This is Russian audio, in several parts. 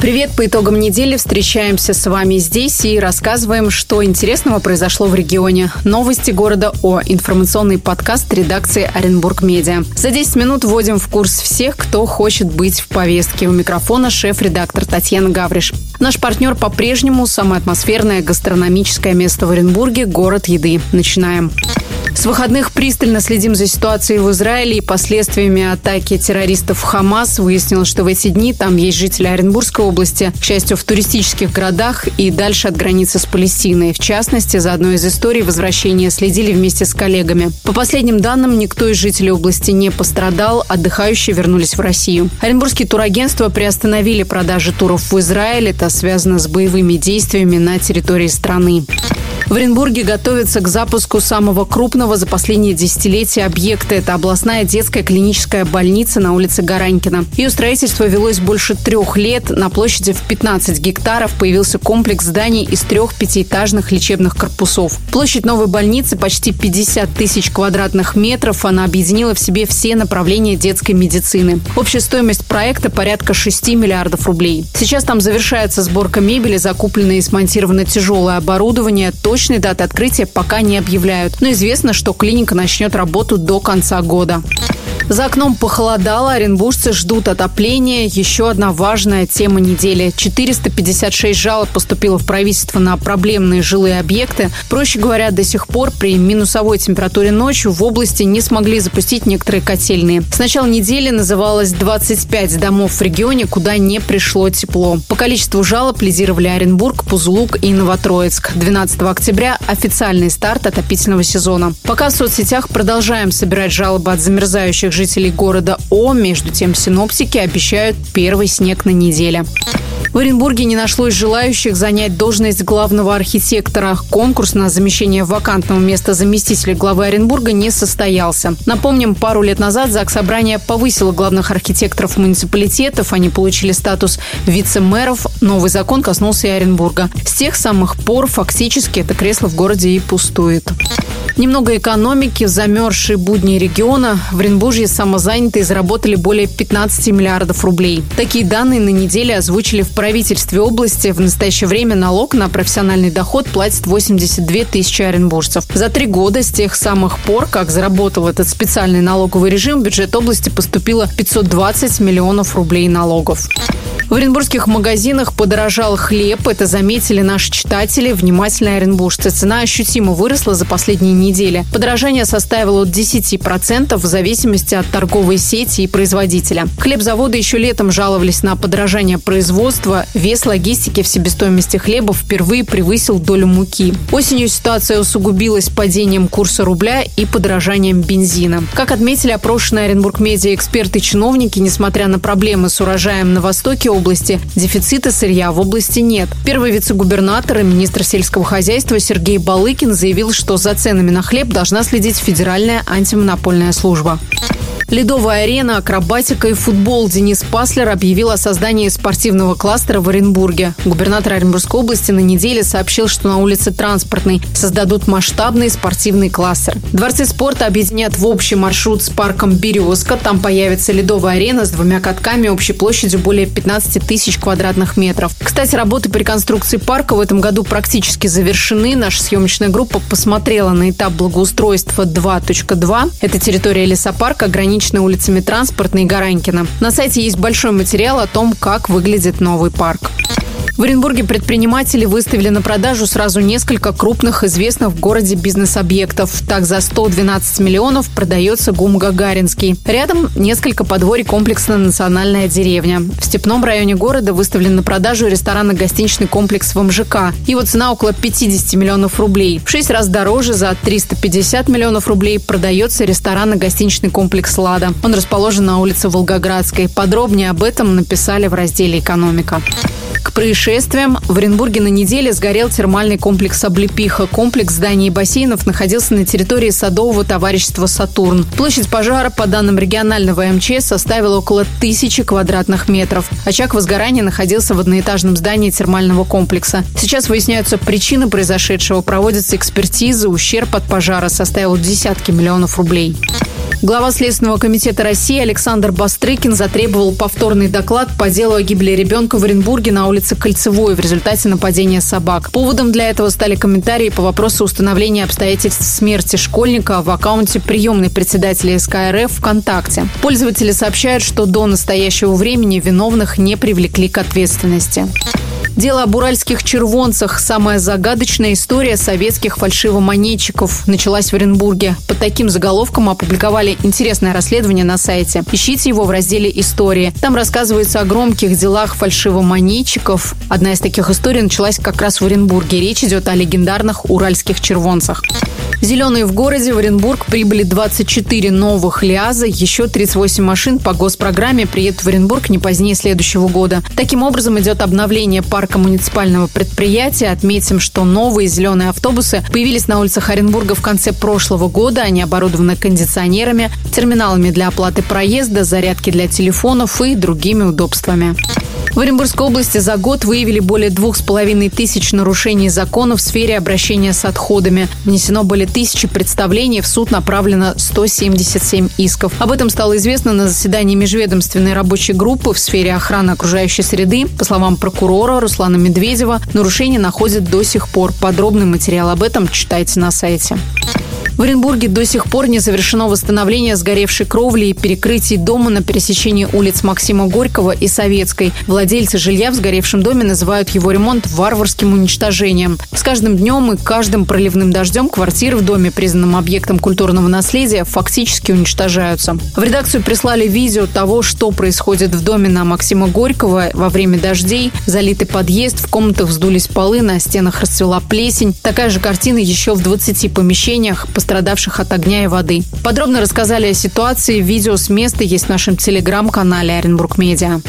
Привет! По итогам недели встречаемся с вами здесь и рассказываем, что интересного произошло в регионе. Новости города О. Информационный подкаст редакции Оренбург Медиа. За 10 минут вводим в курс всех, кто хочет быть в повестке. У микрофона шеф-редактор Татьяна Гавриш. Наш партнер по-прежнему самое атмосферное гастрономическое место в Оренбурге – город еды. Начинаем. С выходных пристально следим за ситуацией в Израиле и последствиями атаки террористов Хамас. Выяснилось, что в эти дни там есть жители Оренбургской области, к счастью, в туристических городах и дальше от границы с Палестиной. В частности, за одной из историй возвращения следили вместе с коллегами. По последним данным, никто из жителей области не пострадал, отдыхающие вернулись в Россию. Оренбургские турагентства приостановили продажи туров в Израиль. Это связано с боевыми действиями на территории страны. В Оренбурге готовится к запуску самого крупного за последние десятилетия объекта. Это областная детская клиническая больница на улице Гаранькина. Ее строительство велось больше трех лет. На площади в 15 гектаров появился комплекс зданий из трех пятиэтажных лечебных корпусов. Площадь новой больницы почти 50 тысяч квадратных метров. Она объединила в себе все направления детской медицины. Общая стоимость проекта порядка 6 миллиардов рублей. Сейчас там завершается сборка мебели, закуплено и смонтировано тяжелое оборудование. Точно Точной даты открытия пока не объявляют, но известно, что клиника начнет работу до конца года. За окном похолодало, оренбуржцы ждут отопления. Еще одна важная тема недели. 456 жалоб поступило в правительство на проблемные жилые объекты. Проще говоря, до сих пор при минусовой температуре ночью в области не смогли запустить некоторые котельные. С начала недели называлось 25 домов в регионе, куда не пришло тепло. По количеству жалоб лидировали Оренбург, Пузлук и Новотроицк. 12 октября официальный старт отопительного сезона. Пока в соцсетях продолжаем собирать жалобы от замерзающих жителей города О. Между тем, синоптики обещают первый снег на неделе. В Оренбурге не нашлось желающих занять должность главного архитектора. Конкурс на замещение вакантного места заместителя главы Оренбурга не состоялся. Напомним, пару лет назад ЗАГС Собрание повысило главных архитекторов муниципалитетов. Они получили статус вице-мэров. Новый закон коснулся и Оренбурга. С тех самых пор фактически это кресло в городе и пустует. Немного экономики, замерзшие будни региона. В Оренбурге самозанятые заработали более 15 миллиардов рублей. Такие данные на неделе озвучили в правительстве области. В настоящее время налог на профессиональный доход платит 82 тысячи оренбуржцев. За три года с тех самых пор, как заработал этот специальный налоговый режим, в бюджет области поступило 520 миллионов рублей налогов. В оренбургских магазинах подорожал хлеб. Это заметили наши читатели, внимательные оренбуржцы. Цена ощутимо выросла за последние недели. Подорожание составило от 10% в зависимости от торговой сети и производителя. Хлебзаводы еще летом жаловались на подорожание производства. Вес логистики в себестоимости хлеба впервые превысил долю муки. Осенью ситуация усугубилась падением курса рубля и подорожанием бензина. Как отметили опрошенные Оренбург медиа эксперты и чиновники, несмотря на проблемы с урожаем на востоке области. Дефицита сырья в области нет. Первый вице-губернатор и министр сельского хозяйства Сергей Балыкин заявил, что за ценами на хлеб должна следить Федеральная антимонопольная служба. Ледовая арена, акробатика и футбол. Денис Паслер объявил о создании спортивного кластера в Оренбурге. Губернатор Оренбургской области на неделе сообщил, что на улице Транспортной создадут масштабный спортивный кластер. Дворцы спорта объединят в общий маршрут с парком «Березка». Там появится ледовая арена с двумя катками общей площадью более 15 тысяч квадратных метров. Кстати, работы по реконструкции парка в этом году практически завершены. Наша съемочная группа посмотрела на этап благоустройства 2.2. Это территория лесопарка, ограничена ограничены улицами Транспортной и Гаранькина. На сайте есть большой материал о том, как выглядит новый парк. В Оренбурге предприниматели выставили на продажу сразу несколько крупных известных в городе бизнес-объектов. Так, за 112 миллионов продается ГУМ «Гагаринский». Рядом несколько подворий комплекса «Национальная деревня». В Степном районе города выставлен на продажу ресторанно-гостиничный комплекс в МЖК. Его цена около 50 миллионов рублей. В шесть раз дороже, за 350 миллионов рублей, продается ресторанно-гостиничный комплекс «Лада». Он расположен на улице Волгоградской. Подробнее об этом написали в разделе «Экономика». К происшествиям в Оренбурге на неделе сгорел термальный комплекс «Облепиха». Комплекс зданий и бассейнов находился на территории садового товарищества «Сатурн». Площадь пожара, по данным регионального МЧС, составила около тысячи квадратных метров. Очаг возгорания находился в одноэтажном здании термального комплекса. Сейчас выясняются причины произошедшего, проводятся экспертизы, ущерб от пожара составил десятки миллионов рублей. Глава Следственного комитета России Александр Бастрыкин затребовал повторный доклад по делу о гибели ребенка в Оренбурге на улице Кольцевой в результате нападения собак. Поводом для этого стали комментарии по вопросу установления обстоятельств смерти школьника в аккаунте приемной председателя СК РФ ВКонтакте. Пользователи сообщают, что до настоящего времени виновных не привлекли к ответственности. Дело об уральских червонцах – самая загадочная история советских фальшивомонетчиков началась в Оренбурге. Под таким заголовком опубликовали интересное расследование на сайте. Ищите его в разделе «Истории». Там рассказывается о громких делах фальшивомонетчиков. Одна из таких историй началась как раз в Оренбурге. Речь идет о легендарных уральских червонцах. Зеленые в городе в Оренбург прибыли 24 новых ЛиАЗа. Еще 38 машин по госпрограмме приедут в Оренбург не позднее следующего года. Таким образом идет обновление парка муниципального предприятия. Отметим, что новые зеленые автобусы появились на улицах Оренбурга в конце прошлого года. Они оборудованы кондиционерами, терминалами для оплаты проезда, зарядки для телефонов и другими удобствами. В Оренбургской области за год выявили более двух с половиной тысяч нарушений закона в сфере обращения с отходами. Внесено более тысячи представлений, в суд направлено 177 исков. Об этом стало известно на заседании межведомственной рабочей группы в сфере охраны окружающей среды. По словам прокурора Руслана Медведева, нарушения находят до сих пор. Подробный материал об этом читайте на сайте. В Оренбурге до сих пор не завершено восстановление сгоревшей кровли и перекрытий дома на пересечении улиц Максима Горького и Советской. Владельцы жилья в сгоревшем доме называют его ремонт варварским уничтожением. С каждым днем и каждым проливным дождем квартиры в доме, признанном объектом культурного наследия, фактически уничтожаются. В редакцию прислали видео того, что происходит в доме на Максима Горького во время дождей. Залитый подъезд, в комнатах вздулись полы, на стенах расцвела плесень. Такая же картина еще в 20 помещениях пострадавших от огня и воды. Подробно рассказали о ситуации. Видео с места есть в нашем телеграм-канале Оренбург Медиа.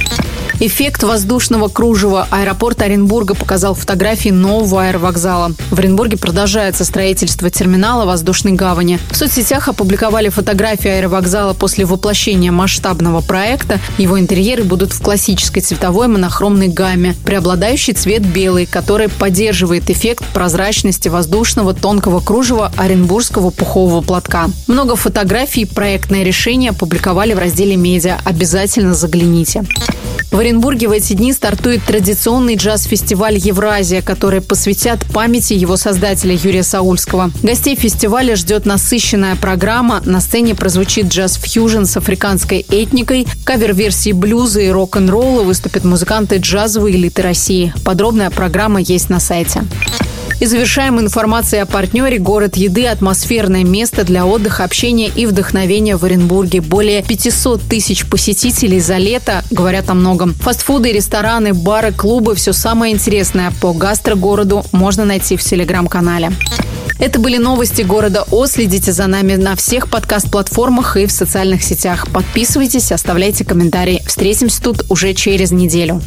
Эффект воздушного кружева. Аэропорт Оренбурга показал фотографии нового аэровокзала. В Оренбурге продолжается строительство терминала воздушной гавани. В соцсетях опубликовали фотографии аэровокзала после воплощения масштабного проекта. Его интерьеры будут в классической цветовой монохромной гамме. Преобладающий цвет белый, который поддерживает эффект прозрачности воздушного тонкого кружева оренбургского пухового платка. Много фотографий проектное решение опубликовали в разделе «Медиа». Обязательно загляните. В Оренбурге в эти дни стартует традиционный джаз-фестиваль «Евразия», который посвятят памяти его создателя Юрия Саульского. Гостей фестиваля ждет насыщенная программа. На сцене прозвучит джаз-фьюжн с африканской этникой, кавер-версии блюза и рок-н-ролла выступят музыканты джазовой элиты России. Подробная программа есть на сайте. И завершаем информацией о партнере «Город еды» – атмосферное место для отдыха, общения и вдохновения в Оренбурге. Более 500 тысяч посетителей за лето говорят о многом. Фастфуды, рестораны, бары, клубы – все самое интересное по гастрогороду можно найти в телеграм-канале. Это были новости города О. Следите за нами на всех подкаст-платформах и в социальных сетях. Подписывайтесь, оставляйте комментарии. Встретимся тут уже через неделю.